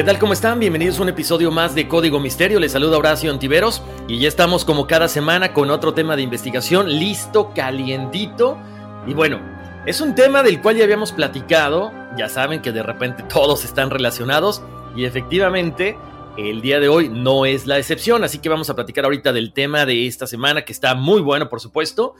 ¿Qué tal? ¿Cómo están? Bienvenidos a un episodio más de Código Misterio. Les saluda Horacio Antiveros y ya estamos como cada semana con otro tema de investigación listo, calientito. Y bueno, es un tema del cual ya habíamos platicado. Ya saben que de repente todos están relacionados y efectivamente el día de hoy no es la excepción. Así que vamos a platicar ahorita del tema de esta semana que está muy bueno, por supuesto.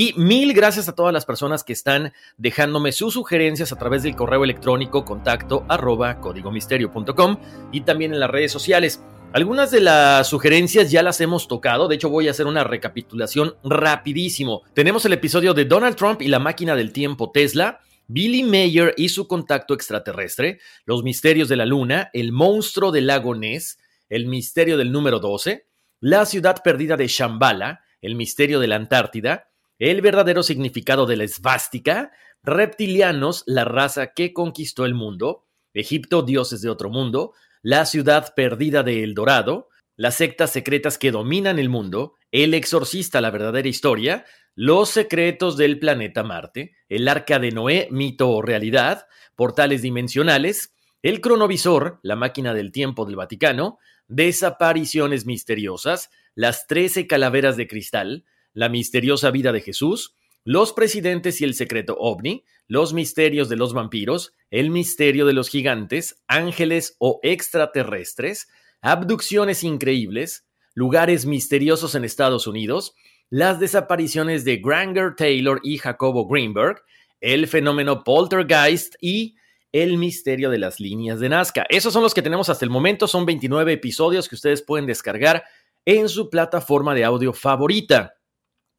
Y mil gracias a todas las personas que están dejándome sus sugerencias a través del correo electrónico contacto arroba códigomisterio.com y también en las redes sociales. Algunas de las sugerencias ya las hemos tocado, de hecho voy a hacer una recapitulación rapidísimo. Tenemos el episodio de Donald Trump y la máquina del tiempo Tesla, Billy Mayer y su contacto extraterrestre, los misterios de la luna, el monstruo del lago Ness, el misterio del número 12, la ciudad perdida de Shambhala, el misterio de la Antártida, el verdadero significado de la esvástica, reptilianos, la raza que conquistó el mundo, Egipto, dioses de otro mundo, la ciudad perdida de El Dorado, las sectas secretas que dominan el mundo, el exorcista, la verdadera historia, los secretos del planeta Marte, el arca de Noé, mito o realidad, portales dimensionales, el cronovisor, la máquina del tiempo del Vaticano, desapariciones misteriosas, las trece calaveras de cristal, la misteriosa vida de Jesús, los presidentes y el secreto ovni, los misterios de los vampiros, el misterio de los gigantes, ángeles o extraterrestres, abducciones increíbles, lugares misteriosos en Estados Unidos, las desapariciones de Granger Taylor y Jacobo Greenberg, el fenómeno poltergeist y el misterio de las líneas de Nazca. Esos son los que tenemos hasta el momento, son 29 episodios que ustedes pueden descargar en su plataforma de audio favorita.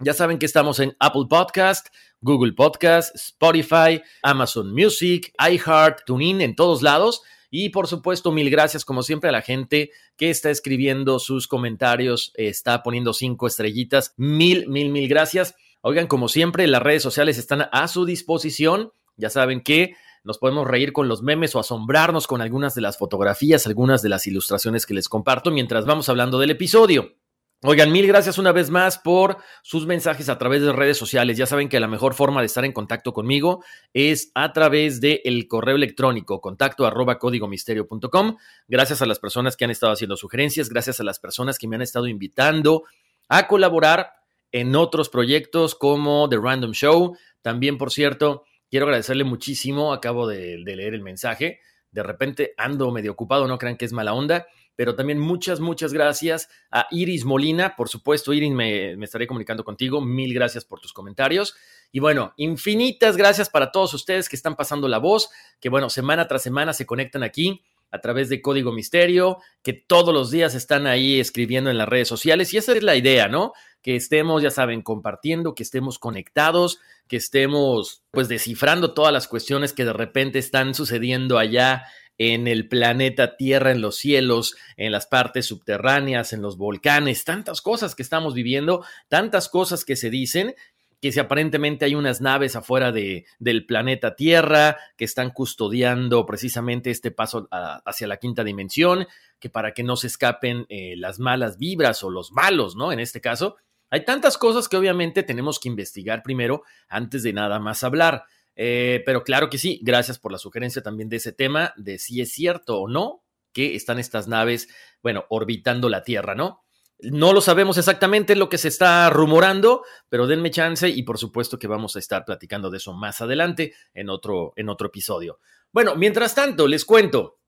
Ya saben que estamos en Apple Podcast, Google Podcast, Spotify, Amazon Music, iHeart, TuneIn, en todos lados. Y por supuesto, mil gracias como siempre a la gente que está escribiendo sus comentarios, está poniendo cinco estrellitas. Mil, mil, mil gracias. Oigan, como siempre, las redes sociales están a su disposición. Ya saben que nos podemos reír con los memes o asombrarnos con algunas de las fotografías, algunas de las ilustraciones que les comparto mientras vamos hablando del episodio. Oigan, mil gracias una vez más por sus mensajes a través de redes sociales. Ya saben que la mejor forma de estar en contacto conmigo es a través del el correo electrónico contacto arroba códigomisterio.com. Gracias a las personas que han estado haciendo sugerencias, gracias a las personas que me han estado invitando a colaborar en otros proyectos como The Random Show. También, por cierto, quiero agradecerle muchísimo, acabo de, de leer el mensaje. De repente ando medio ocupado, no crean que es mala onda pero también muchas, muchas gracias a Iris Molina. Por supuesto, Iris, me, estaré comunicando contigo. Mil gracias por tus comentarios. Y bueno, infinitas gracias para todos ustedes que están pasando la voz, que bueno, semana tras semana se conectan aquí a través de Código Misterio, que todos los días están ahí escribiendo en las redes sociales. Y esa es la idea, ¿no? Que estemos, ya saben, compartiendo, que estemos conectados, que estemos pues descifrando todas las cuestiones que de repente están sucediendo allá en el planeta Tierra, en los cielos, en las partes subterráneas, en los volcanes, tantas cosas que estamos viviendo, tantas cosas que se dicen. que si aparentemente hay unas naves afuera de, del planeta Tierra que están custodiando precisamente este paso hacia la quinta dimensión, que para que no se escapen eh, las malas vibras o los malos, ¿no? En este caso, hay tantas cosas que obviamente tenemos que investigar primero antes de nada más hablar. Eh, pero claro que sí, gracias por la sugerencia también de ese tema, de si es cierto o no que están estas naves, bueno, orbitando la Tierra, ¿no? No lo sabemos exactamente lo que se está rumorando, pero denme chance y por supuesto que vamos a estar platicando de eso más adelante en otro, en otro episodio. Bueno, mientras tanto, les cuento,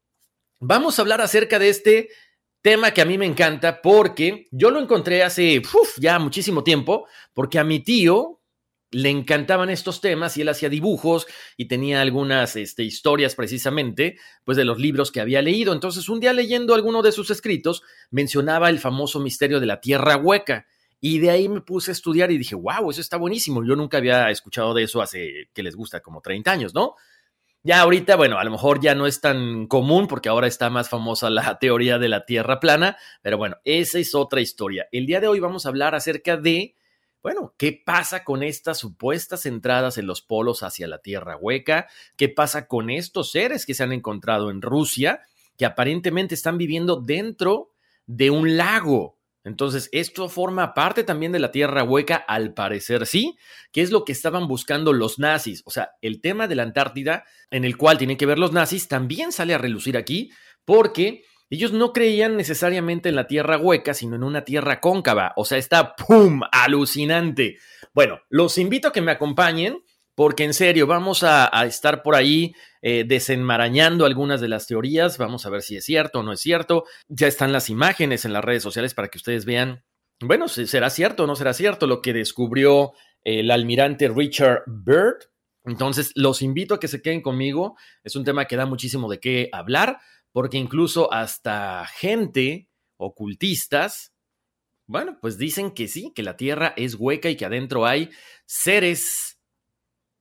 vamos a hablar acerca de este tema que a mí me encanta porque yo lo encontré hace ya muchísimo tiempo, porque a mi tío, le encantaban estos temas y él hacía dibujos y tenía algunas este, historias precisamente, pues de los libros que había leído. Entonces, un día leyendo alguno de sus escritos, mencionaba el famoso misterio de la tierra hueca. Y de ahí me puse a estudiar y dije, wow, eso está buenísimo. Yo nunca había escuchado de eso hace, que les gusta, como 30 años, ¿no? Ya ahorita, bueno, a lo mejor ya no es tan común porque ahora está más famosa la teoría de la Tierra plana, pero bueno, esa es otra historia. El día de hoy vamos a hablar acerca de bueno, ¿qué pasa con estas supuestas entradas en los polos hacia la Tierra hueca? ¿Qué pasa con estos seres que se han encontrado en Rusia, que aparentemente están viviendo dentro de un lago? Entonces, esto forma parte también de la Tierra hueca, al parecer sí, que es lo que estaban buscando los nazis. O sea, el tema de la Antártida, en el cual tienen que ver los nazis, también sale a relucir aquí, porque ellos no creían necesariamente en la tierra hueca, sino en una tierra cóncava. O sea, está ¡pum! alucinante. Bueno, los invito a que me acompañen porque en serio vamos a, estar por ahí eh, desenmarañando algunas de las teorías. Vamos a ver si es cierto o no es cierto. Ya están las imágenes en las redes sociales para que ustedes vean, bueno, si será cierto o no será cierto lo que descubrió el almirante Richard Byrd. Entonces, los invito a que se queden conmigo. Es un tema que da muchísimo de qué hablar porque incluso hasta gente ocultistas, bueno, pues dicen que sí, que la Tierra es hueca y que adentro hay seres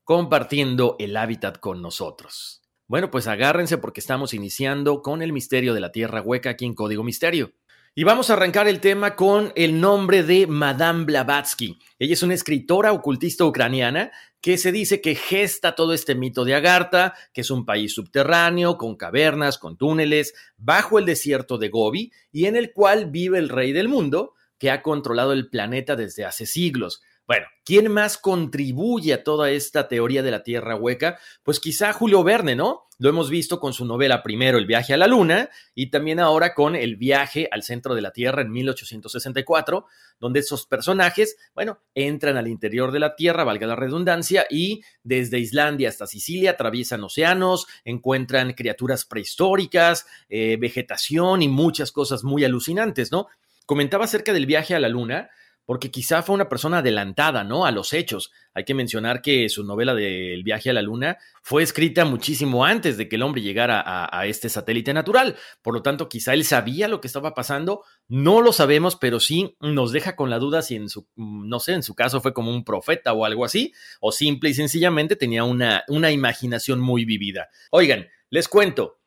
compartiendo el hábitat con nosotros. Bueno, pues agárrense porque estamos iniciando con el misterio de la Tierra hueca aquí en Código Misterio. Y vamos a arrancar el tema con el nombre de Madame Blavatsky. Ella es una escritora ocultista ucraniana que se dice que gesta todo este mito de Agartha, que es un país subterráneo, con cavernas, con túneles, bajo el desierto de Gobi, y en el cual vive el rey del mundo, que ha controlado el planeta desde hace siglos. Bueno, ¿quién más contribuye a toda esta teoría de la Tierra hueca? Pues quizá Julio Verne, ¿no? Lo hemos visto con su novela primero El viaje a la Luna y también ahora con El viaje al centro de la Tierra en 1864, donde esos personajes, bueno, entran al interior de la Tierra, valga la redundancia, y desde Islandia hasta Sicilia atraviesan océanos, encuentran criaturas prehistóricas, eh, vegetación y muchas cosas muy alucinantes, ¿no? Comentaba acerca del viaje a la Luna porque quizá fue una persona adelantada, ¿no? A los hechos. Hay que mencionar que su novela del viaje a la luna fue escrita muchísimo antes de que el hombre llegara a, este satélite natural. Por lo tanto, quizá él sabía lo que estaba pasando. No lo sabemos, pero sí nos deja con la duda si en su, no sé, en su caso fue como un profeta o algo así, o simple y sencillamente tenía una, una imaginación muy vivida. Oigan, les cuento,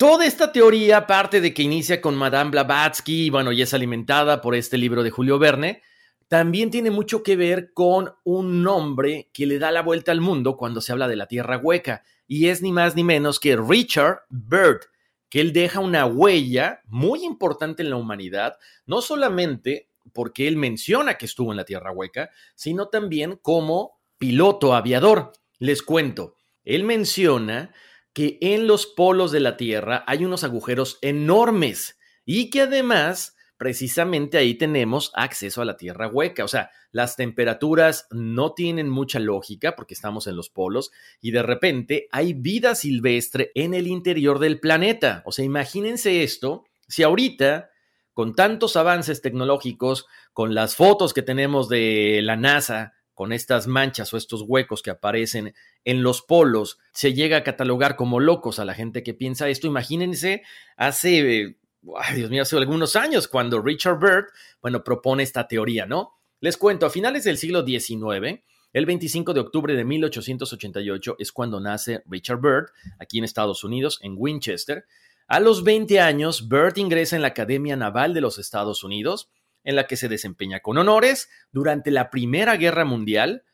Toda esta teoría parte de que inicia con Madame Blavatsky, bueno, y es alimentada por este libro de Julio Verne, también tiene mucho que ver con un nombre que le da la vuelta al mundo cuando se habla de la Tierra hueca, y es ni más ni menos que Richard Byrd, que él deja una huella muy importante en la humanidad, no solamente porque él menciona que estuvo en la Tierra hueca, sino también como piloto aviador. Les cuento, él menciona que en los polos de la Tierra hay unos agujeros enormes y que además precisamente ahí tenemos acceso a la Tierra hueca. O sea, las temperaturas no tienen mucha lógica porque estamos en los polos y de repente hay vida silvestre en el interior del planeta. O sea, imagínense esto, si ahorita con tantos avances tecnológicos, con las fotos que tenemos de la NASA, con estas manchas o estos huecos que aparecen en los polos, se llega a catalogar como locos a la gente que piensa esto. Imagínense hace, Dios mío, hace algunos años cuando Richard Byrd, bueno, propone esta teoría, ¿no? Les cuento, a finales del siglo XIX, el 25 de octubre de 1888 es cuando nace Richard Byrd, aquí en Estados Unidos, en Winchester. A los 20 años, Byrd ingresa en la Academia Naval de los Estados Unidos en la que se desempeña con honores durante la Primera Guerra Mundial.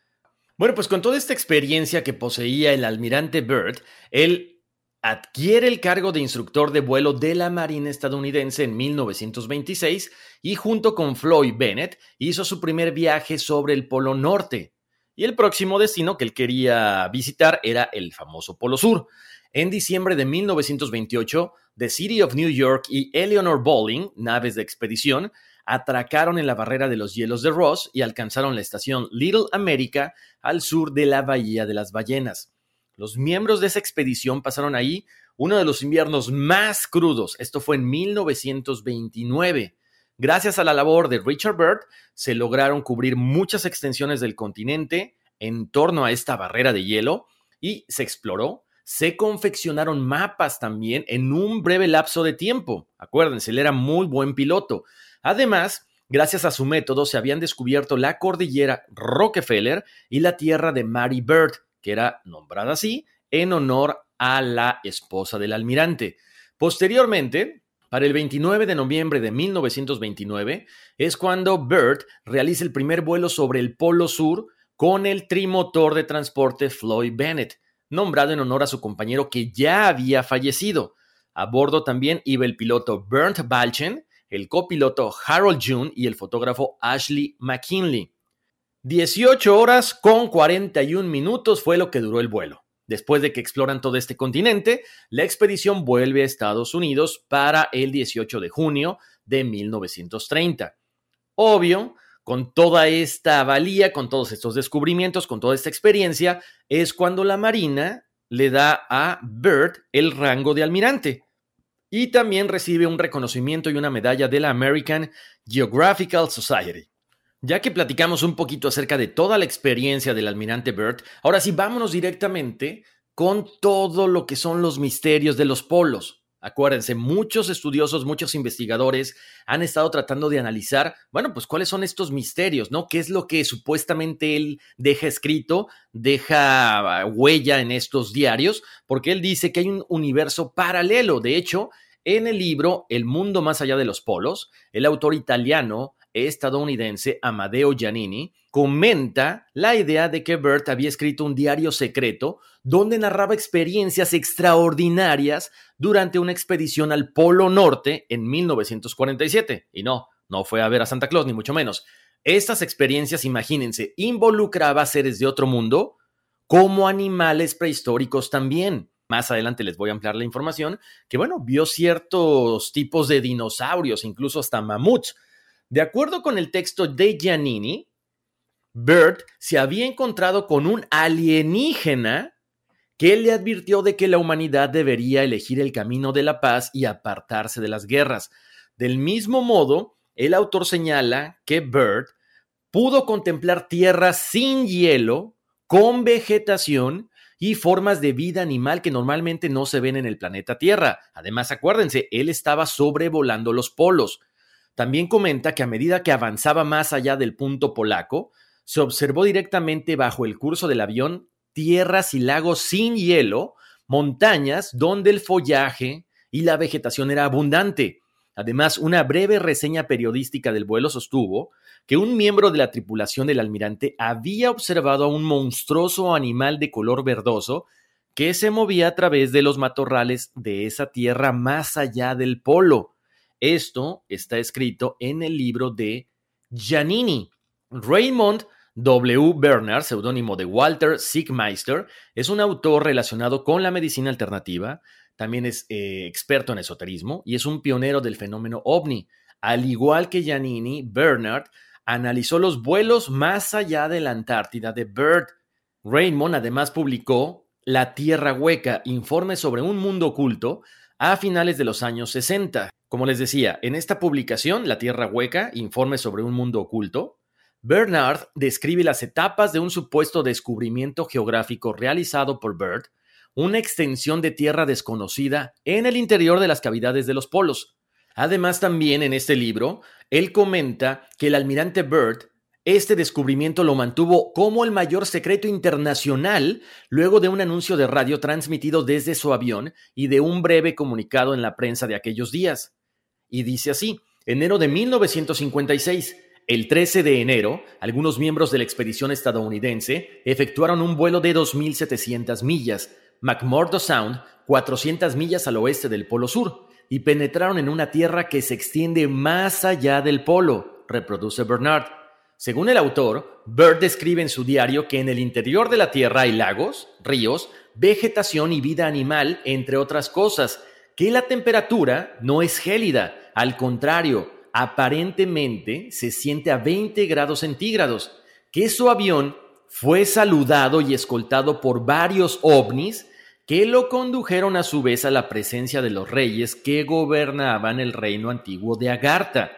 Bueno, pues con toda esta experiencia que poseía el almirante Byrd, él adquiere el cargo de instructor de vuelo de la Marina estadounidense en 1926 y junto con Floyd Bennett hizo su primer viaje sobre el Polo Norte. Y el próximo destino que él quería visitar era el famoso Polo Sur. En diciembre de 1928, The City of New York y Eleanor Bowling, naves de expedición, atracaron en la barrera de los hielos de Ross y alcanzaron la estación Little America al sur de la Bahía de las Ballenas. Los miembros de esa expedición pasaron ahí uno de los inviernos más crudos. Esto fue en 1929. Gracias a la labor de Richard Byrd, se lograron cubrir muchas extensiones del continente en torno a esta barrera de hielo y se exploró se confeccionaron mapas también en un breve lapso de tiempo. Acuérdense, él era muy buen piloto. Además, gracias a su método se habían descubierto la cordillera Rockefeller y la tierra de Mary Bird, que era nombrada así en honor a la esposa del almirante. Posteriormente, para el 29 de noviembre de 1929 es cuando Bird realiza el primer vuelo sobre el Polo Sur con el trimotor de transporte Floyd Bennett nombrado en honor a su compañero que ya había fallecido. A bordo también iba el piloto Bernd Balchen, el copiloto Harold June y el fotógrafo Ashley McKinley. 18 horas con 41 minutos fue lo que duró el vuelo. Después de que exploran todo este continente, la expedición vuelve a Estados Unidos para el 18 de junio de 1930. Obvio, con toda esta valía, con todos estos descubrimientos, con toda esta experiencia, es cuando la Marina le da a Byrd el rango de almirante. Y también recibe un reconocimiento y una medalla de la American Geographical Society. Ya que platicamos un poquito acerca de toda la experiencia del almirante Byrd, ahora sí vámonos directamente con todo lo que son los misterios de los polos. Acuérdense, muchos estudiosos, muchos investigadores han estado tratando de analizar, bueno, pues cuáles son estos misterios, ¿no? ¿Qué es lo que supuestamente él deja escrito, deja huella en estos diarios? Porque él dice que hay un universo paralelo. De hecho, en el libro El mundo más allá de los polos, el autor italiano estadounidense Amadeo Giannini comenta la idea de que Bert había escrito un diario secreto donde narraba experiencias extraordinarias durante una expedición al Polo Norte en 1947. Y no, no fue a ver a Santa Claus, ni mucho menos. Estas experiencias, imagínense, involucraba seres de otro mundo como animales prehistóricos también. Más adelante les voy a ampliar la información, que bueno, vio ciertos tipos de dinosaurios, incluso hasta mamuts. De acuerdo con el texto de Giannini, Bert se había encontrado con un alienígena que le advirtió de que la humanidad debería elegir el camino de la paz y apartarse de las guerras. Del mismo modo, el autor señala que Bert pudo contemplar tierras sin hielo, con vegetación y formas de vida animal que normalmente no se ven en el planeta Tierra. Además, acuérdense, él estaba sobrevolando los polos. También comenta que a medida que avanzaba más allá del punto polaco, se observó directamente bajo el curso del avión tierras y lagos sin hielo, montañas donde el follaje y la vegetación era abundante. Además, una breve reseña periodística del vuelo sostuvo que un miembro de la tripulación del almirante había observado a un monstruoso animal de color verdoso que se movía a través de los matorrales de esa tierra más allá del polo. Esto está escrito en el libro de Giannini. Raymond W. Bernard, seudónimo de Walter Siegmeister, es un autor relacionado con la medicina alternativa, también es eh, experto en esoterismo y es un pionero del fenómeno ovni. Al igual que Giannini, Bernard analizó los vuelos más allá de la Antártida de Bird. Raymond además publicó La Tierra Hueca, informe sobre un mundo oculto, a finales de los años 60. Como les decía, en esta publicación, La Tierra Hueca, informe sobre un mundo oculto, Bernard describe las etapas de un supuesto descubrimiento geográfico realizado por Bird, una extensión de tierra desconocida en el interior de las cavidades de los polos. Además, también en este libro, él comenta que el almirante Bird este descubrimiento lo mantuvo como el mayor secreto internacional luego de un anuncio de radio transmitido desde su avión y de un breve comunicado en la prensa de aquellos días. Y dice así, Enero de 1956. El 13 de enero, algunos miembros de la expedición estadounidense efectuaron un vuelo de 2.700 millas, McMurdo Sound, 400 millas al oeste del Polo Sur, y penetraron en una tierra que se extiende más allá del polo, reproduce Bernard. Según el autor, Bird describe en su diario que en el interior de la Tierra hay lagos, ríos, vegetación y vida animal, entre otras cosas, que la temperatura no es gélida, al contrario, aparentemente se siente a 20 grados centígrados, que su avión fue saludado y escoltado por varios ovnis que lo condujeron a su vez a la presencia de los reyes que gobernaban el reino antiguo de Agartha.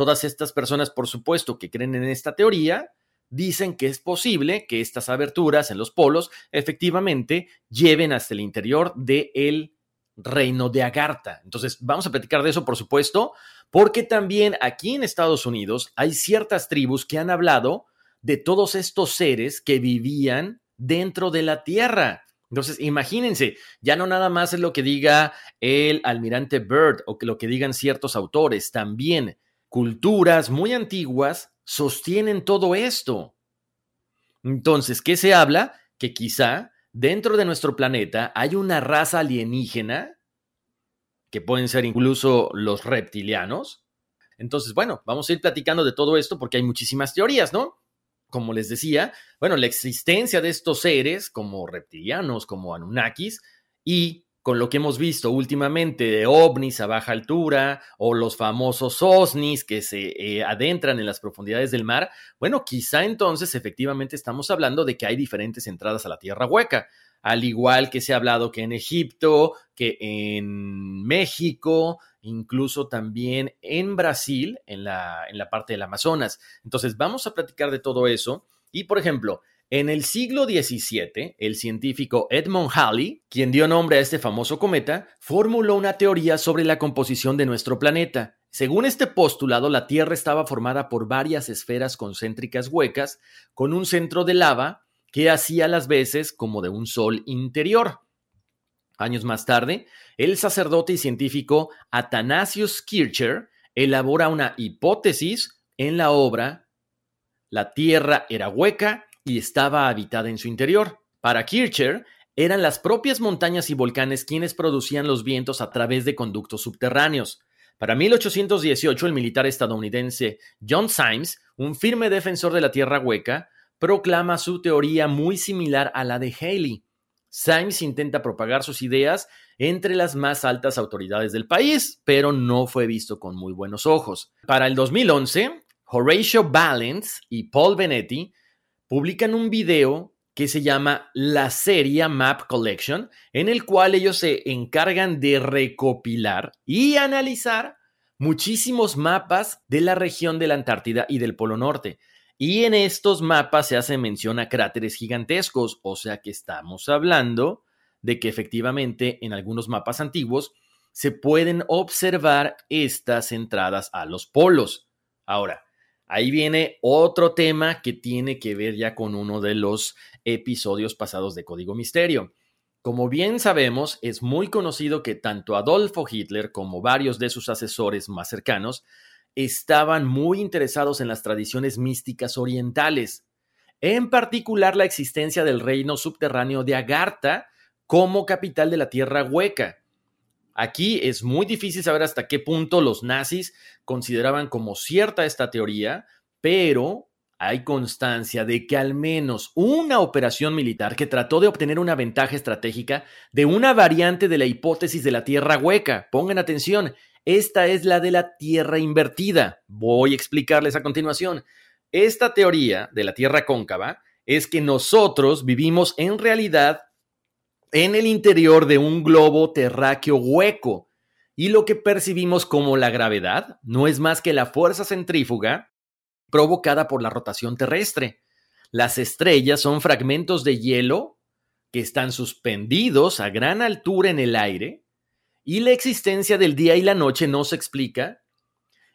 Todas estas personas, por supuesto, que creen en esta teoría, dicen que es posible que estas aberturas en los polos efectivamente lleven hasta el interior del reino de Agartha. Entonces, vamos a platicar de eso, por supuesto, porque también aquí en Estados Unidos hay ciertas tribus que han hablado de todos estos seres que vivían dentro de la tierra. Entonces, imagínense, ya no nada más es lo que diga el almirante Byrd o que lo que digan ciertos autores, también culturas muy antiguas sostienen todo esto. Entonces, ¿qué se habla? Que quizá dentro de nuestro planeta hay una raza alienígena, que pueden ser incluso los reptilianos. Entonces, bueno, vamos a ir platicando de todo esto porque hay muchísimas teorías, ¿no? Como les decía, bueno, la existencia de estos seres como reptilianos, como Anunnakis, y con lo que hemos visto últimamente de ovnis a baja altura o los famosos osnis que se eh, adentran en las profundidades del mar, bueno, quizá entonces efectivamente estamos hablando de que hay diferentes entradas a la tierra hueca, al igual que se ha hablado que en Egipto, que en México, incluso también en Brasil, en la, en la parte del Amazonas. Entonces, vamos a platicar de todo eso. Y, por ejemplo, en el siglo XVII, el científico Edmund Halley, quien dio nombre a este famoso cometa, formuló una teoría sobre la composición de nuestro planeta. Según este postulado, la Tierra estaba formada por varias esferas concéntricas huecas, con un centro de lava que hacía las veces como de un sol interior. Años más tarde, el sacerdote y científico Athanasius Kircher elabora una hipótesis en la obra La Tierra era hueca y estaba habitada en su interior. Para Kircher, eran las propias montañas y volcanes quienes producían los vientos a través de conductos subterráneos. Para 1818, el militar estadounidense John Symes, un firme defensor de la Tierra hueca, proclama su teoría muy similar a la de Haley. Symes intenta propagar sus ideas entre las más altas autoridades del país, pero no fue visto con muy buenos ojos. Para el 2011, Horatio Balance y Paul Benetti publican un video que se llama la serie Map Collection, en el cual ellos se encargan de recopilar y analizar muchísimos mapas de la región de la Antártida y del Polo Norte. Y en estos mapas se hace mención a cráteres gigantescos, o sea que estamos hablando de que efectivamente en algunos mapas antiguos se pueden observar estas entradas a los polos. Ahora, Ahí viene otro tema que tiene que ver ya con uno de los episodios pasados de Código Misterio. Como bien sabemos, es muy conocido que tanto Adolfo Hitler como varios de sus asesores más cercanos estaban muy interesados en las tradiciones místicas orientales, en particular la existencia del reino subterráneo de Agartha como capital de la Tierra Hueca. Aquí es muy difícil saber hasta qué punto los nazis consideraban como cierta esta teoría, pero hay constancia de que al menos una operación militar que trató de obtener una ventaja estratégica de una variante de la hipótesis de la Tierra hueca. Pongan atención, esta es la de la Tierra invertida. Voy a explicarles a continuación. Esta teoría de la Tierra cóncava es que nosotros vivimos en realidad en el interior de un globo terráqueo hueco. Y lo que percibimos como la gravedad no es más que la fuerza centrífuga provocada por la rotación terrestre. Las estrellas son fragmentos de hielo que están suspendidos a gran altura en el aire y la existencia del día y la noche no se explica.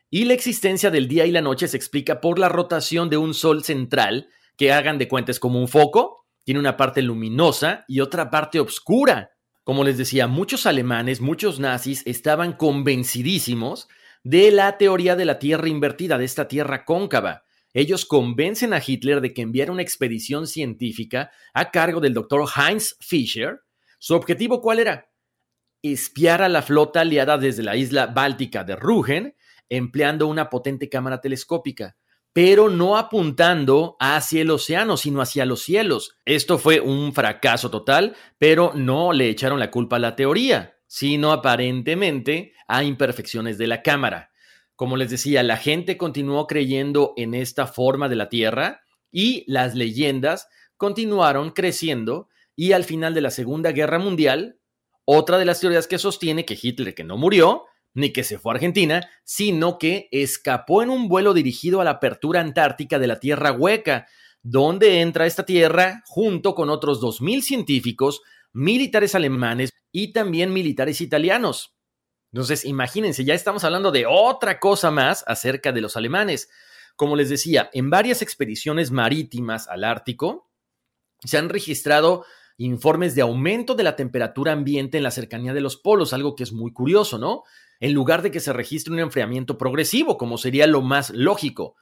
Y la existencia del día y la noche se explica por la rotación de un sol central que hagan de cuentas como un foco tiene una parte luminosa y otra parte oscura. Como les decía, muchos alemanes, muchos nazis estaban convencidísimos de la teoría de la Tierra invertida, de esta Tierra cóncava. Ellos convencen a Hitler de que enviara una expedición científica a cargo del doctor Heinz Fischer. ¿Su objetivo cuál era? Espiar a la flota aliada desde la isla báltica de Rügen, empleando una potente cámara telescópica pero no apuntando hacia el océano, sino hacia los cielos. Esto fue un fracaso total, pero no le echaron la culpa a la teoría, sino aparentemente a imperfecciones de la cámara. Como les decía, la gente continuó creyendo en esta forma de la Tierra y las leyendas continuaron creciendo y al final de la Segunda Guerra Mundial, otra de las teorías que sostiene que Hitler, que no murió, ni que se fue a Argentina, sino que escapó en un vuelo dirigido a la apertura antártica de la Tierra Hueca, donde entra esta tierra junto con otros 2.000 científicos, militares alemanes y también militares italianos. Entonces, imagínense, ya estamos hablando de otra cosa más acerca de los alemanes. Como les decía, en varias expediciones marítimas al Ártico se han registrado informes de aumento de la temperatura ambiente en la cercanía de los polos, algo que es muy curioso, ¿no? En lugar de que se registre un enfriamiento progresivo, como sería lo más lógico.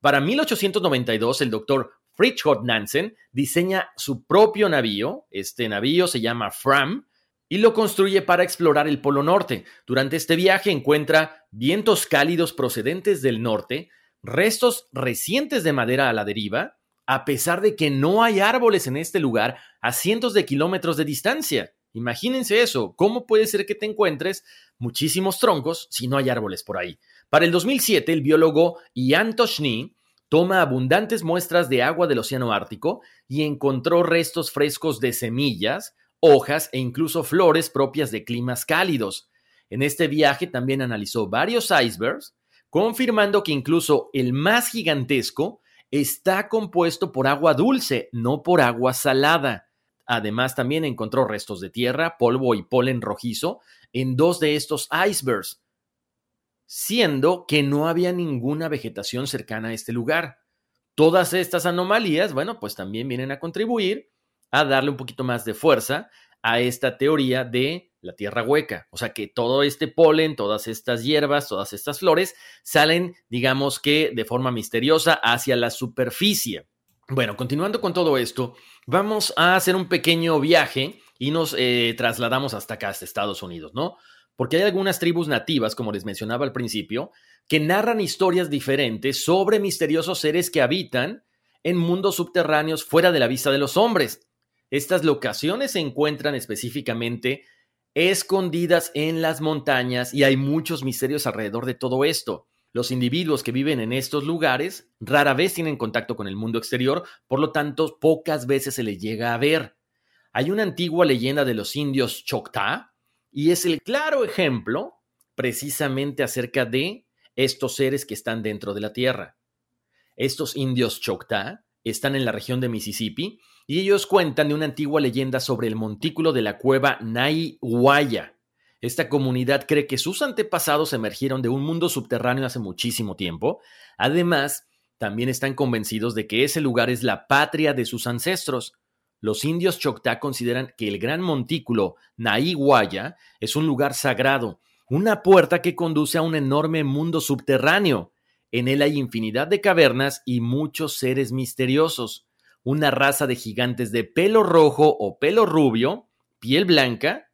Para 1892, el doctor Fridtjof Nansen diseña su propio navío, este navío se llama Fram, y lo construye para explorar el Polo Norte. Durante este viaje encuentra vientos cálidos procedentes del norte, restos recientes de madera a la deriva, a pesar de que no hay árboles en este lugar a cientos de kilómetros de distancia. Imagínense eso, ¿cómo puede ser que te encuentres muchísimos troncos si no hay árboles por ahí? Para el 2007, el biólogo Ian Toshny toma abundantes muestras de agua del Océano Ártico y encontró restos frescos de semillas, hojas e incluso flores propias de climas cálidos. En este viaje también analizó varios icebergs, confirmando que incluso el más gigantesco está compuesto por agua dulce, no por agua salada. Además, también encontró restos de tierra, polvo y polen rojizo en dos de estos icebergs, siendo que no había ninguna vegetación cercana a este lugar. Todas estas anomalías, bueno, pues también vienen a contribuir a darle un poquito más de fuerza a esta teoría de la tierra hueca. O sea que todo este polen, todas estas hierbas, todas estas flores salen, digamos que de forma misteriosa hacia la superficie. Bueno, continuando con todo esto, vamos a hacer un pequeño viaje y nos eh, trasladamos hasta acá, hasta Estados Unidos, ¿no? Porque hay algunas tribus nativas, como les mencionaba al principio, que narran historias diferentes sobre misteriosos seres que habitan en mundos subterráneos fuera de la vista de los hombres. Estas locaciones se encuentran específicamente escondidas en las montañas y hay muchos misterios alrededor de todo esto. Los individuos que viven en estos lugares rara vez tienen contacto con el mundo exterior, por lo tanto pocas veces se les llega a ver. Hay una antigua leyenda de los indios Choctaw y es el claro ejemplo precisamente acerca de estos seres que están dentro de la tierra. Estos indios Choctaw están en la región de Mississippi y ellos cuentan de una antigua leyenda sobre el montículo de la cueva Naiwaya. Esta comunidad cree que sus antepasados emergieron de un mundo subterráneo hace muchísimo tiempo. Además, también están convencidos de que ese lugar es la patria de sus ancestros. Los indios Choctaw consideran que el gran montículo Naiwaya es un lugar sagrado, una puerta que conduce a un enorme mundo subterráneo. En él hay infinidad de cavernas y muchos seres misteriosos. Una raza de gigantes de pelo rojo o pelo rubio, piel blanca,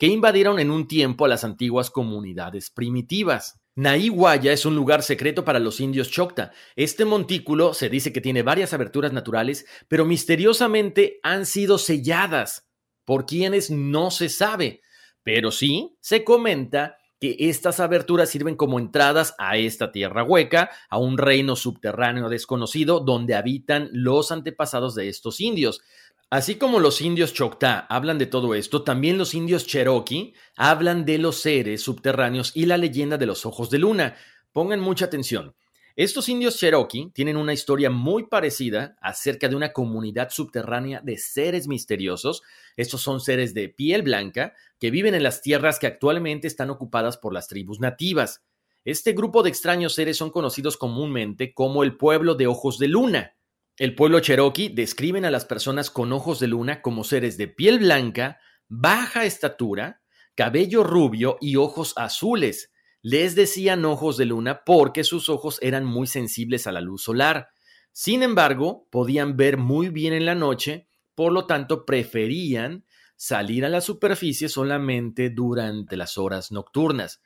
que invadieron en un tiempo a las antiguas comunidades primitivas. Naiwaya es un lugar secreto para los indios Chocta. Este montículo se dice que tiene varias aberturas naturales, pero misteriosamente han sido selladas. ¿Por quienes no se sabe? Pero sí se comenta que estas aberturas sirven como entradas a esta tierra hueca, a un reino subterráneo desconocido donde habitan los antepasados de estos indios. Así como los indios Choctaw hablan de todo esto, también los indios Cherokee hablan de los seres subterráneos y la leyenda de los ojos de luna. Pongan mucha atención. Estos indios Cherokee tienen una historia muy parecida acerca de una comunidad subterránea de seres misteriosos. Estos son seres de piel blanca que viven en las tierras que actualmente están ocupadas por las tribus nativas. Este grupo de extraños seres son conocidos comúnmente como el pueblo de ojos de luna. El pueblo cherokee describen a las personas con ojos de luna como seres de piel blanca, baja estatura, cabello rubio y ojos azules. les decían ojos de luna porque sus ojos eran muy sensibles a la luz solar. Sin embargo, podían ver muy bien en la noche, por lo tanto preferían salir a la superficie solamente durante las horas nocturnas.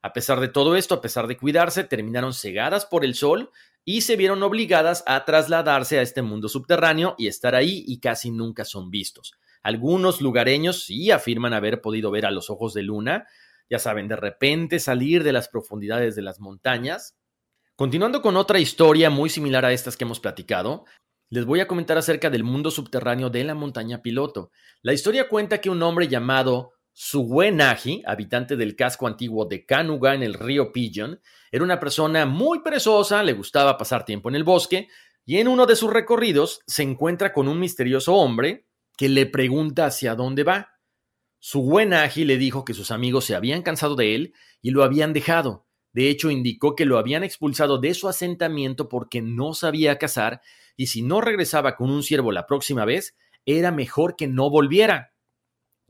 A pesar de todo esto, a pesar de cuidarse, terminaron cegadas por el sol y se vieron obligadas a trasladarse a este mundo subterráneo y estar ahí y casi nunca son vistos. Algunos lugareños sí afirman haber podido ver a los ojos de luna, ya saben, de repente salir de las profundidades de las montañas. Continuando con otra historia muy similar a estas que hemos platicado, les voy a comentar acerca del mundo subterráneo de la montaña piloto. La historia cuenta que un hombre llamado Suguenaji, habitante del casco antiguo de Kanuga en el río Pigeon, era una persona muy perezosa, le gustaba pasar tiempo en el bosque, y en uno de sus recorridos se encuentra con un misterioso hombre que le pregunta hacia dónde va. Suguenaji le dijo que sus amigos se habían cansado de él y lo habían dejado. De hecho, indicó que lo habían expulsado de su asentamiento porque no sabía cazar y si no regresaba con un ciervo la próxima vez, era mejor que no volviera.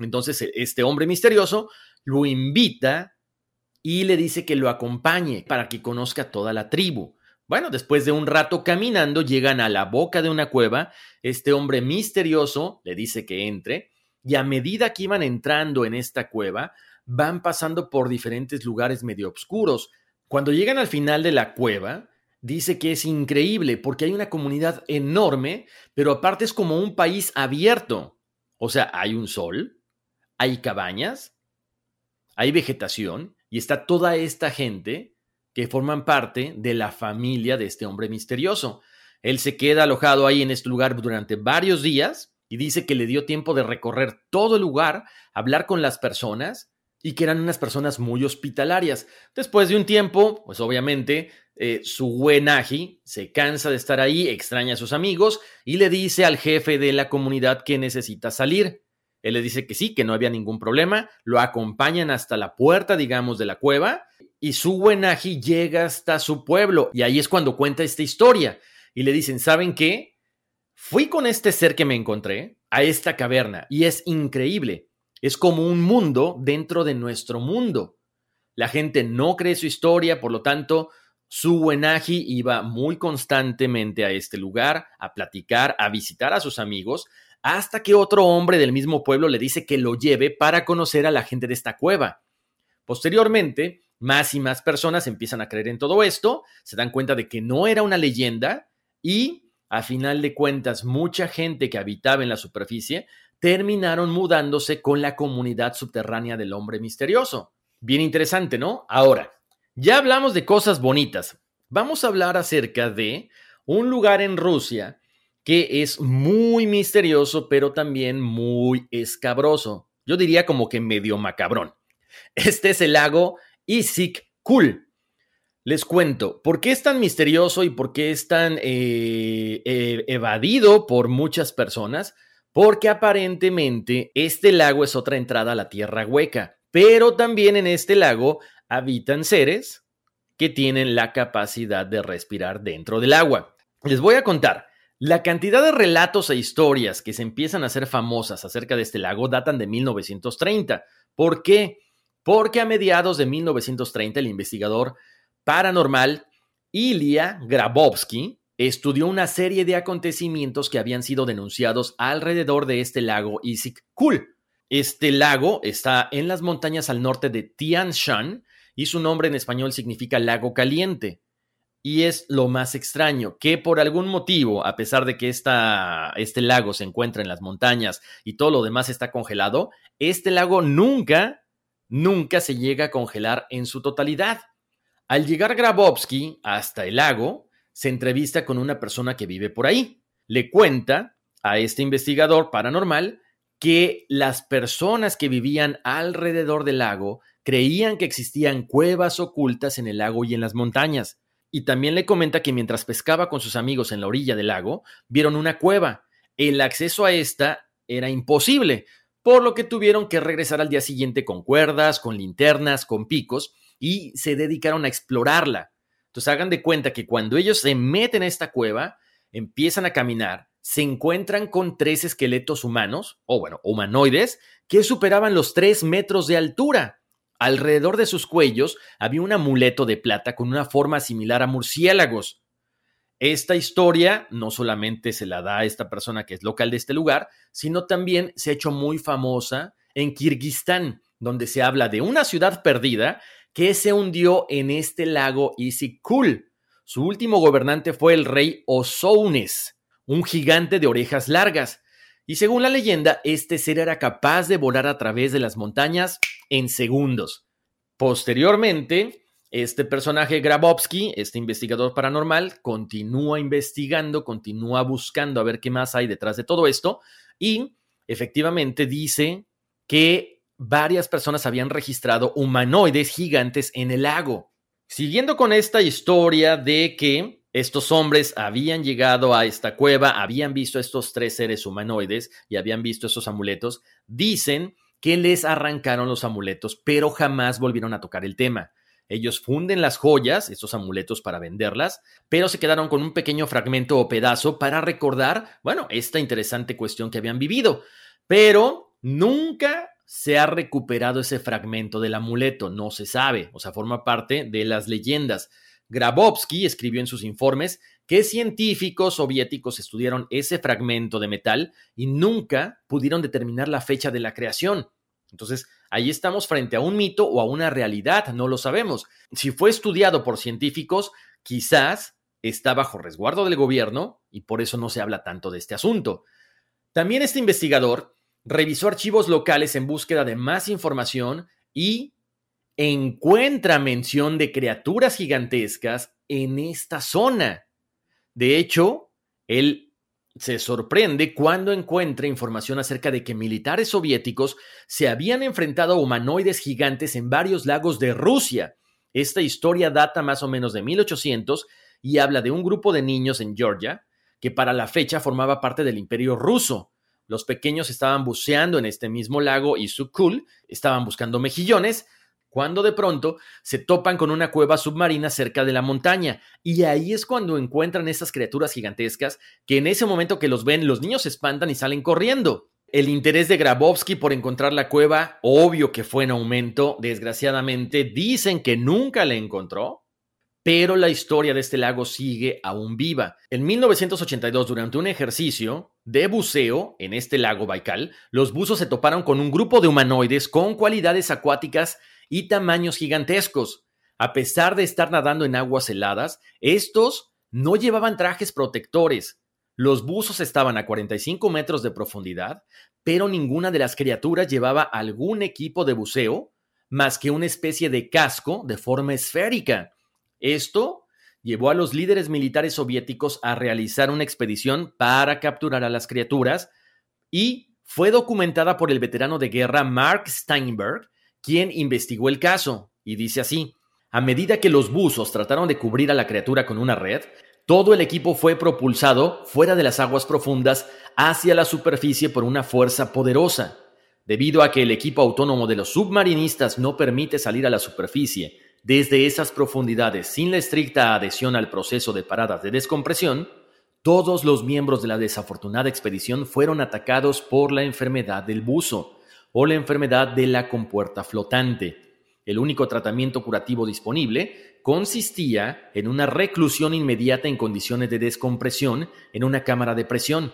Entonces e, este hombre misterioso lo invita y le dice que lo acompañe para que conozca toda la tribu. Bueno, después de un rato caminando, llegan a la boca de una cueva. Este hombre misterioso le dice que entre y a medida que iban entrando en esta cueva, van pasando por diferentes lugares medio oscuros. Cuando llegan al final de la cueva, dice que es increíble porque hay una comunidad enorme, pero aparte es como un país abierto. O sea, hay un sol, hay cabañas, hay vegetación y está toda esta gente que forman parte de la familia de este hombre misterioso. Él se queda alojado ahí en este lugar durante varios días y dice que le dio tiempo de recorrer todo el lugar, hablar con las personas y que eran unas personas muy hospitalarias. Después de un tiempo, pues obviamente eh, su buenaji se cansa de estar ahí, extraña a sus amigos y le dice al jefe de la comunidad que necesita salir. Él le dice que sí, que no había ningún problema, lo acompañan hasta la puerta, digamos, de la cueva, y su buenaji llega hasta su pueblo, y ahí es cuando cuenta esta historia, y le dicen, ¿saben qué? Fui con este ser que me encontré a esta caverna, y es increíble, es como un mundo dentro de nuestro mundo. La gente no cree su historia, por lo tanto, su buenaji iba muy constantemente a este lugar, a platicar, a visitar a sus amigos, hasta que otro hombre del mismo pueblo le dice que lo lleve para conocer a la gente de esta cueva. Posteriormente, más y más personas empiezan a creer en todo esto, se dan cuenta de que no era una leyenda y, a final de cuentas, mucha gente que habitaba en la superficie terminaron mudándose con la comunidad subterránea del hombre misterioso. Bien interesante, ¿no? Ahora, ya hablamos de cosas bonitas. Vamos a hablar acerca de un lugar en Rusia que es muy misterioso, pero también muy escabroso. Yo diría como que medio macabrón. Este es el lago Isik Kul. Les cuento, ¿por qué es tan misterioso y por qué es tan eh, eh, evadido por muchas personas? Porque aparentemente este lago es otra entrada a la tierra hueca, pero también en este lago habitan seres que tienen la capacidad de respirar dentro del agua. Les voy a contar, la cantidad de relatos e historias que se empiezan a hacer famosas acerca de este lago datan de 1930. ¿Por qué? Porque a mediados de 1930 el investigador paranormal Ilya Grabowski estudió una serie de acontecimientos que habían sido denunciados alrededor de este lago Isik Kul. Este lago está en las montañas al norte de Tian Shan y su nombre en español significa lago caliente. Y es lo más extraño, que por algún motivo, a pesar de que esta, este lago se encuentra en las montañas y todo lo demás está congelado, este lago nunca, nunca se llega a congelar en su totalidad. Al llegar Grabowski hasta el lago, se entrevista con una persona que vive por ahí. Le cuenta a este investigador paranormal que las personas que vivían alrededor del lago creían que existían cuevas ocultas en el lago y en las montañas y también le comenta que mientras pescaba con sus amigos en la orilla del lago, vieron una cueva. El acceso a esta era imposible, por lo que tuvieron que regresar al día siguiente con cuerdas, con linternas, con picos, y se dedicaron a explorarla. Entonces hagan de cuenta que cuando ellos se meten a esta cueva, empiezan a caminar, se encuentran con tres esqueletos humanos, o bueno, humanoides, que superaban los tres metros de altura. Alrededor de sus cuellos había un amuleto de plata con una forma similar a murciélagos. Esta historia no solamente se la da a esta persona que es local de este lugar, sino también se ha hecho muy famosa en Kirguistán, donde se habla de una ciudad perdida que se hundió en este lago Isikul. Su último gobernante fue el rey Osounes, un gigante de orejas largas. Y según la leyenda, este ser era capaz de volar a través de las montañas en segundos. Posteriormente, este personaje Grabowski, este investigador paranormal, continúa investigando, continúa buscando a ver qué más hay detrás de todo esto y efectivamente dice que varias personas habían registrado humanoides gigantes en el lago. Siguiendo con esta historia de que estos hombres habían llegado a esta cueva, habían visto estos tres seres humanoides y habían visto estos amuletos, dicen que les arrancaron los amuletos, pero jamás volvieron a tocar el tema. Ellos funden las joyas, estos amuletos para venderlas, pero se quedaron con un pequeño fragmento o pedazo para recordar, bueno, esta interesante cuestión que habían vivido. Pero nunca se ha recuperado ese fragmento del amuleto, no se sabe, o sea, forma parte de las leyendas. Grabowski escribió en sus informes que científicos soviéticos estudiaron ese fragmento de metal y nunca pudieron determinar la fecha de la creación. Entonces, ahí estamos frente a un mito o a una realidad, no lo sabemos. Si fue estudiado por científicos, quizás está bajo resguardo del gobierno y por eso no se habla tanto de este asunto. También este investigador revisó archivos locales en búsqueda de más información y encuentra mención de criaturas gigantescas en esta zona. De hecho, él se sorprende cuando encuentra información acerca de que militares soviéticos se habían enfrentado a humanoides gigantes en varios lagos de Rusia. Esta historia data más o menos de 1800 y habla de un grupo de niños en Georgia que para la fecha formaba parte del imperio ruso. Los pequeños estaban buceando en este mismo lago Isukul, estaban buscando mejillones, cuando de pronto se topan con una cueva submarina cerca de la montaña. Y ahí es cuando encuentran esas criaturas gigantescas que en ese momento que los ven los niños se espantan y salen corriendo. El interés de Grabowski por encontrar la cueva, obvio que fue en aumento, desgraciadamente dicen que nunca la encontró, pero la historia de este lago sigue aún viva. En 1982, durante un ejercicio de buceo en este lago Baikal, los buzos se toparon con un grupo de humanoides con cualidades acuáticas y tamaños gigantescos. A pesar de estar nadando en aguas heladas, estos no llevaban trajes protectores. Los buzos estaban a 45 metros de profundidad, pero ninguna de las criaturas llevaba algún equipo de buceo más que una especie de casco de forma esférica. Esto llevó a los líderes militares soviéticos a realizar una expedición para capturar a las criaturas y fue documentada por el veterano de guerra Mark Steinberg, quien investigó el caso, y dice así, a medida que los buzos trataron de cubrir a la criatura con una red, todo el equipo fue propulsado fuera de las aguas profundas hacia la superficie por una fuerza poderosa. Debido a que el equipo autónomo de los submarinistas no permite salir a la superficie desde esas profundidades sin la estricta adhesión al proceso de paradas de descompresión, todos los miembros de la desafortunada expedición fueron atacados por la enfermedad del buzo, o la enfermedad de la compuerta flotante. El único tratamiento curativo disponible consistía en una reclusión inmediata en condiciones de descompresión en una cámara de presión.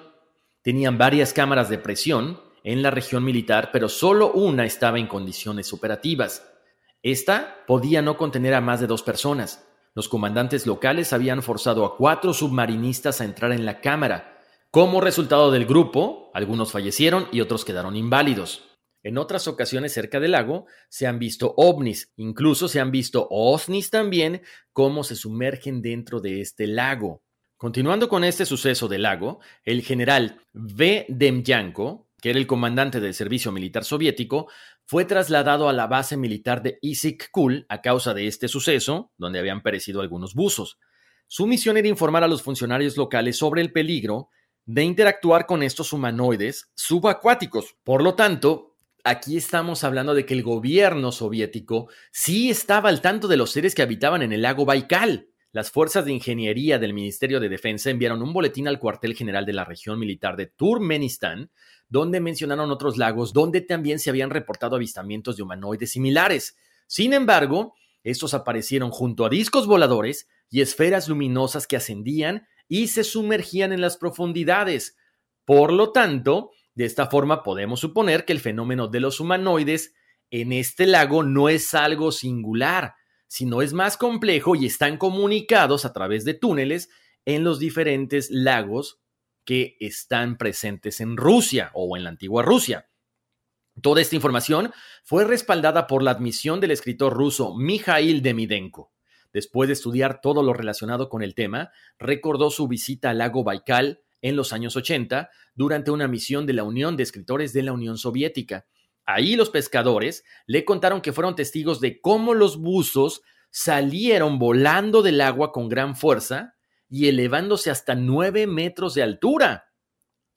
Tenían varias cámaras de presión en la región militar, pero solo una estaba en condiciones operativas. Esta podía no contener a más de dos personas. Los comandantes locales habían forzado a cuatro submarinistas a entrar en la cámara. Como resultado del grupo, algunos fallecieron y otros quedaron inválidos. En otras ocasiones cerca del lago se han visto ovnis, incluso se han visto ovnis también, cómo se sumergen dentro de este lago. Continuando con este suceso del lago, el general V. Demyanko, que era el comandante del servicio militar soviético, fue trasladado a la base militar de Issyk-Kul a causa de este suceso, donde habían perecido algunos buzos. Su misión era informar a los funcionarios locales sobre el peligro de interactuar con estos humanoides subacuáticos. Por lo tanto, aquí estamos hablando de que el gobierno soviético sí estaba al tanto de los seres que habitaban en el lago Baikal. Las fuerzas de ingeniería del Ministerio de Defensa enviaron un boletín al cuartel general de la región militar de Turkmenistán, donde mencionaron otros lagos donde también se habían reportado avistamientos de humanoides similares. Sin embargo, estos aparecieron junto a discos voladores y esferas luminosas que ascendían y se sumergían en las profundidades. Por lo tanto, de esta forma podemos suponer que el fenómeno de los humanoides en este lago no es algo singular, sino es más complejo y están comunicados a través de túneles en los diferentes lagos que están presentes en Rusia o en la antigua Rusia. Toda esta información fue respaldada por la admisión del escritor ruso Mikhail Demidenko. Después de estudiar todo lo relacionado con el tema, recordó su visita al lago Baikal en los años 80 durante una misión de la Unión de Escritores de la Unión Soviética. Ahí los pescadores le contaron que fueron testigos de cómo los buzos salieron volando del agua con gran fuerza y elevándose hasta nueve metros de altura.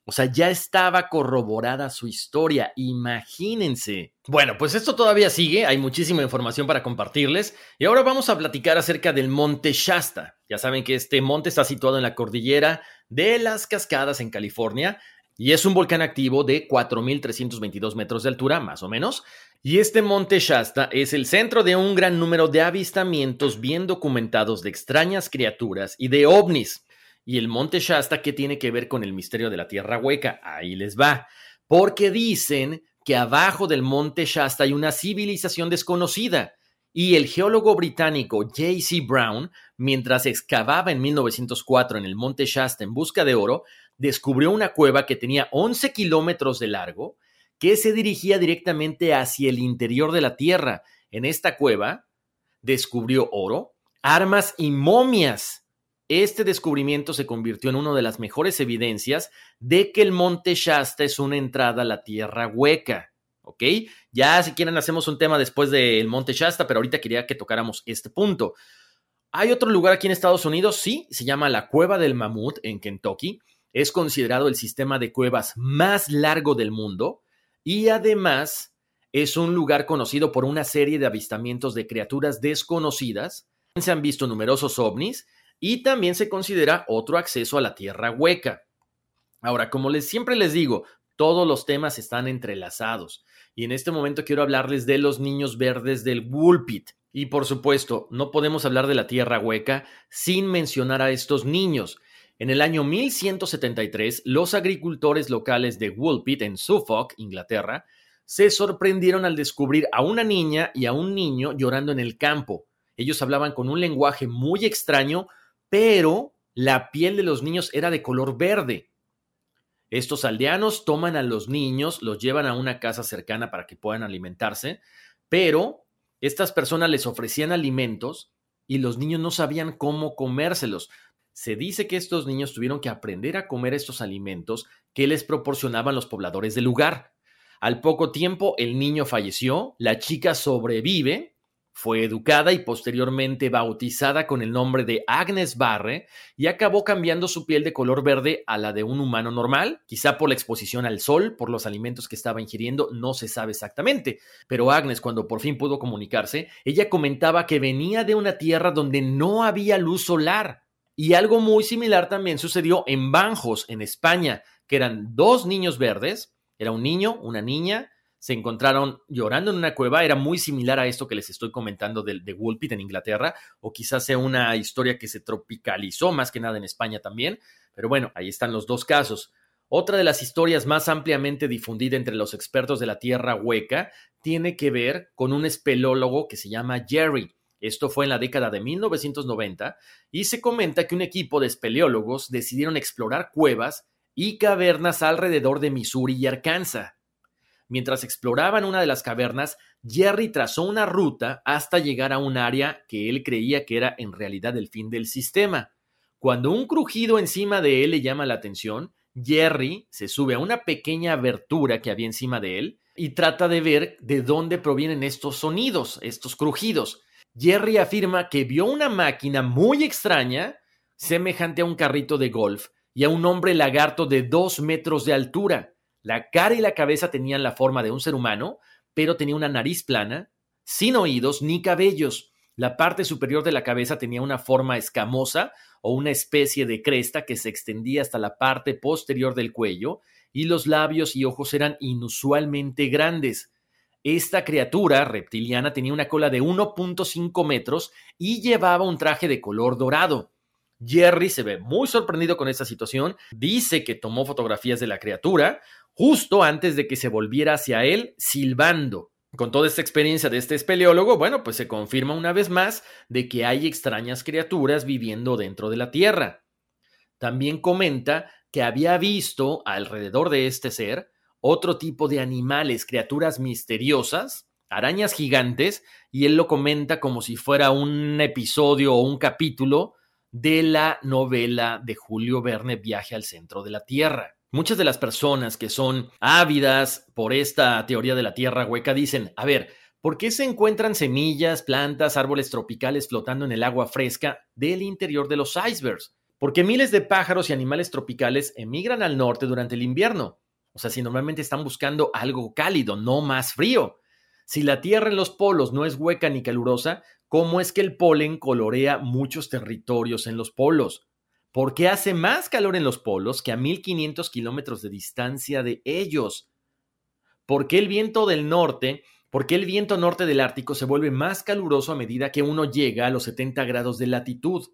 O sea, ya estaba corroborada su historia, imagínense. Bueno, pues esto todavía sigue, hay muchísima información para compartirles y ahora vamos a platicar acerca del Monte Shasta. Ya saben que este monte está situado en la cordillera de las Cascadas en California y es un volcán activo de 4.322 metros de altura, más o menos. Y este monte Shasta es el centro de un gran número de avistamientos bien documentados de extrañas criaturas y de ovnis. Y el monte Shasta, ¿qué tiene que ver con el misterio de la Tierra Hueca? Ahí les va. Porque dicen que abajo del monte Shasta hay una civilización desconocida. Y el geólogo británico J.C. Brown, mientras excavaba en 1904 en el monte Shasta en busca de oro, descubrió una cueva que tenía 11 kilómetros de largo, que se dirigía directamente hacia el interior de la Tierra. En esta cueva descubrió oro, armas y momias este descubrimiento se convirtió en una de las mejores evidencias de que el monte Shasta es una entrada a la tierra hueca. ¿Ok? Ya si quieren hacemos un tema después del monte Shasta, pero ahorita quería que tocáramos este punto. Hay otro lugar aquí en Estados Unidos, sí, se llama la Cueva del Mamut en Kentucky. Es considerado el sistema de cuevas más largo del mundo y además es un lugar conocido por una serie de avistamientos de criaturas desconocidas. Se han visto numerosos ovnis y también se considera otro acceso a la tierra hueca. Ahora, como les siempre les digo, todos los temas están entrelazados y en este momento quiero hablarles de los niños verdes del Woolpit. Y por supuesto, no podemos hablar de la tierra hueca sin mencionar a estos niños. En el año 1173, los agricultores locales de Woolpit en Suffolk, Inglaterra, se sorprendieron al descubrir a una niña y a un niño llorando en el campo. Ellos hablaban con un lenguaje muy extraño pero la piel de los niños era de color verde. Estos aldeanos toman a los niños, los llevan a una casa cercana para que puedan alimentarse, pero estas personas les ofrecían alimentos y los niños no sabían cómo comérselos. Se dice que estos niños tuvieron que aprender a comer estos alimentos que les proporcionaban los pobladores del lugar. Al poco tiempo el niño falleció, la chica sobrevive fue educada y posteriormente bautizada con el nombre de Agnes Barre y acabó cambiando su piel de color verde a la de un humano normal, quizá por la exposición al sol, por los alimentos que estaba ingiriendo, no se sabe exactamente. Pero Agnes, cuando por fin pudo comunicarse, ella comentaba que venía de una tierra donde no había luz solar. Y algo muy similar también sucedió en Banjos, en España, que eran dos niños verdes, era un niño, una niña, se encontraron llorando en una cueva. Era muy similar a esto que les estoy comentando de, de Woolpit en Inglaterra, o quizás sea una historia que se tropicalizó más que nada en España también. Pero bueno, ahí están los dos casos. Otra de las historias más ampliamente difundida entre los expertos de la Tierra Hueca tiene que ver con un espelólogo que se llama Jerry. Esto fue en la década de 1990 y se comenta que un equipo de espeleólogos decidieron explorar cuevas y cavernas alrededor de Missouri y Arkansas. Mientras exploraban una de las cavernas, Jerry trazó una ruta hasta llegar a un área que él creía que era en realidad el fin del sistema. Cuando un crujido encima de él le llama la atención, Jerry se sube a una pequeña abertura que había encima de él y trata de ver de dónde provienen estos sonidos, estos crujidos. Jerry afirma que vio una máquina muy extraña, semejante a un carrito de golf, y a un hombre lagarto de dos metros de altura. La cara y la cabeza tenían la forma de un ser humano, pero tenía una nariz plana, sin oídos ni cabellos. La parte superior de la cabeza tenía una forma escamosa o una especie de cresta que se extendía hasta la parte posterior del cuello, y los labios y ojos eran inusualmente grandes. Esta criatura reptiliana tenía una cola de 1.5 metros y llevaba un traje de color dorado. Jerry se ve muy sorprendido con esta situación, dice que tomó fotografías de la criatura justo antes de que se volviera hacia él silbando. Con toda esta experiencia de este espeleólogo, bueno, pues se confirma una vez más de que hay extrañas criaturas viviendo dentro de la Tierra. También comenta que había visto alrededor de este ser otro tipo de animales, criaturas misteriosas, arañas gigantes, y él lo comenta como si fuera un episodio o un capítulo de la novela de Julio Verne Viaje al centro de la Tierra. Muchas de las personas que son ávidas por esta teoría de la Tierra hueca dicen, a ver, ¿por qué se encuentran semillas, plantas, árboles tropicales flotando en el agua fresca del interior de los icebergs? Porque miles de pájaros y animales tropicales emigran al norte durante el invierno. O sea, si normalmente están buscando algo cálido, no más frío. Si la Tierra en los polos no es hueca ni calurosa, ¿cómo es que el polen colorea muchos territorios en los polos? ¿Por qué hace más calor en los polos que a 1500 kilómetros de distancia de ellos? ¿Por qué el viento del norte, por qué el viento norte del Ártico se vuelve más caluroso a medida que uno llega a los 70 grados de latitud?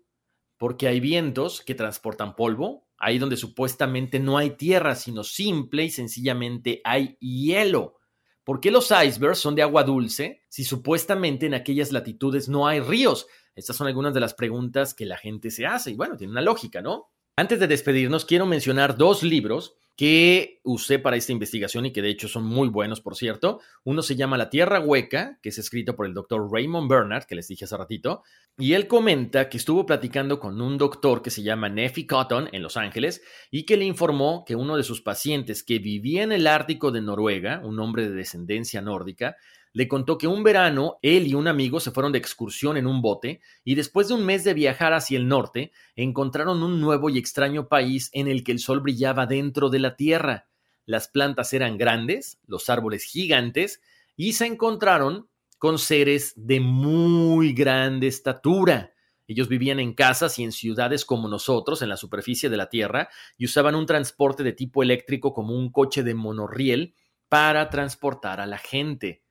Porque hay vientos que transportan polvo, ahí donde supuestamente no hay tierra, sino simple y sencillamente hay hielo. ¿Por qué los icebergs son de agua dulce si supuestamente en aquellas latitudes no hay ríos? Estas son algunas de las preguntas que la gente se hace y bueno, tiene una lógica, ¿no? Antes de despedirnos, quiero mencionar dos libros que usé para esta investigación y que de hecho son muy buenos, por cierto. Uno se llama La Tierra Hueca, que es escrito por el doctor Raymond Bernard, que les dije hace ratito, y él comenta que estuvo platicando con un doctor que se llama Neffy Cotton en Los Ángeles y que le informó que uno de sus pacientes que vivía en el Ártico de Noruega, un hombre de descendencia nórdica, le contó que un verano él y un amigo se fueron de excursión en un bote y después de un mes de viajar hacia el norte encontraron un nuevo y extraño país en el que el sol brillaba dentro de la tierra. Las plantas eran grandes, los árboles gigantes y se encontraron con seres de muy grande estatura. Ellos vivían en casas y en ciudades como nosotros, en la superficie de la Tierra, y usaban un transporte de tipo eléctrico como un coche de monorriel para transportar a la gente.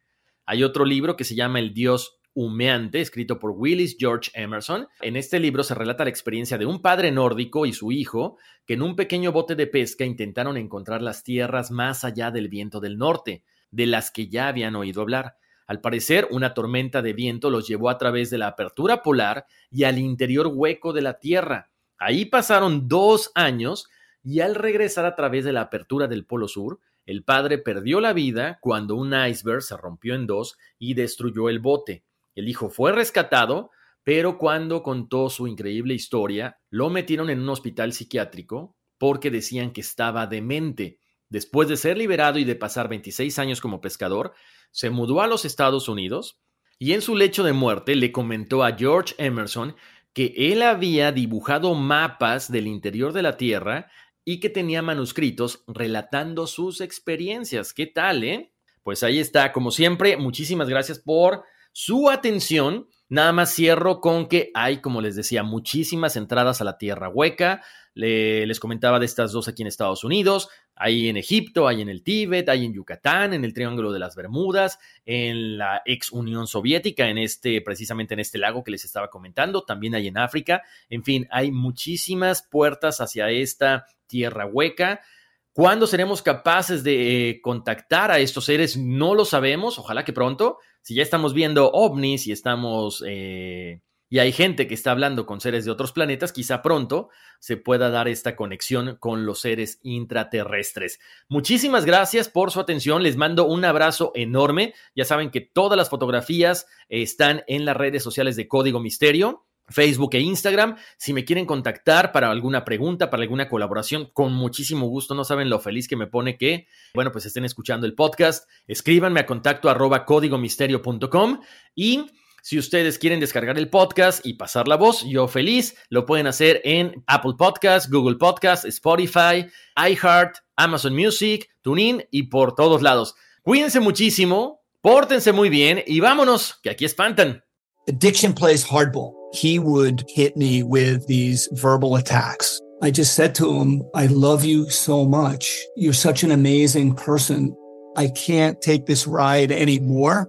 Hay otro libro que se llama El Dios humeante, escrito por Willis George Emerson. En este libro se relata la experiencia de un padre nórdico y su hijo que en un pequeño bote de pesca intentaron encontrar las tierras más allá del viento del norte, de las que ya habían oído hablar. Al parecer, una tormenta de viento los llevó a través de la apertura polar y al interior hueco de la Tierra. Ahí pasaron dos años y al regresar a través de la apertura del Polo Sur, el padre perdió la vida cuando un iceberg se rompió en dos y destruyó el bote. El hijo fue rescatado, pero cuando contó su increíble historia, lo metieron en un hospital psiquiátrico porque decían que estaba demente. Después de ser liberado y de pasar 26 años como pescador, se mudó a los Estados Unidos y en su lecho de muerte le comentó a George Emerson que él había dibujado mapas del interior de la Tierra y que tenía manuscritos relatando sus experiencias. ¿Qué tal, eh? Pues ahí está, como siempre, muchísimas gracias por su atención. Nada más cierro con que hay, como les decía, muchísimas entradas a la Tierra Hueca. les comentaba de estas dos aquí en Estados Unidos. Hay en Egipto, hay en el Tíbet, hay en Yucatán, en el Triángulo de las Bermudas, en la ex Unión Soviética, en este, precisamente en este lago que les estaba comentando. También hay en África. En fin, hay muchísimas puertas hacia esta tierra hueca. ¿Cuándo seremos capaces de eh, contactar a estos seres? No lo sabemos, ojalá que pronto. Si ya estamos viendo ovnis y estamos... Eh, y hay gente que está hablando con seres de otros planetas, quizá pronto se pueda dar esta conexión con los seres intraterrestres. Muchísimas gracias por su atención, les mando un abrazo enorme. Ya saben que todas las fotografías están en las redes sociales de Código Misterio. Facebook e Instagram. Si me quieren contactar para alguna pregunta, para alguna colaboración, con muchísimo gusto. No saben lo feliz que me pone que, bueno, pues estén escuchando el podcast. Escríbanme a contacto arroba códigomisterio.com y si ustedes quieren descargar el podcast y pasar la voz, yo feliz, lo pueden hacer en Apple Podcast, Google Podcast, Spotify, iHeart, Amazon Music, TuneIn y por todos lados. Cuídense muchísimo, pórtense muy bien y vámonos, que aquí espantan. Addiction plays hardball. he would hit me with these verbal attacks. I just said to him, I love you so much. You're such an amazing person. I can't take this ride anymore.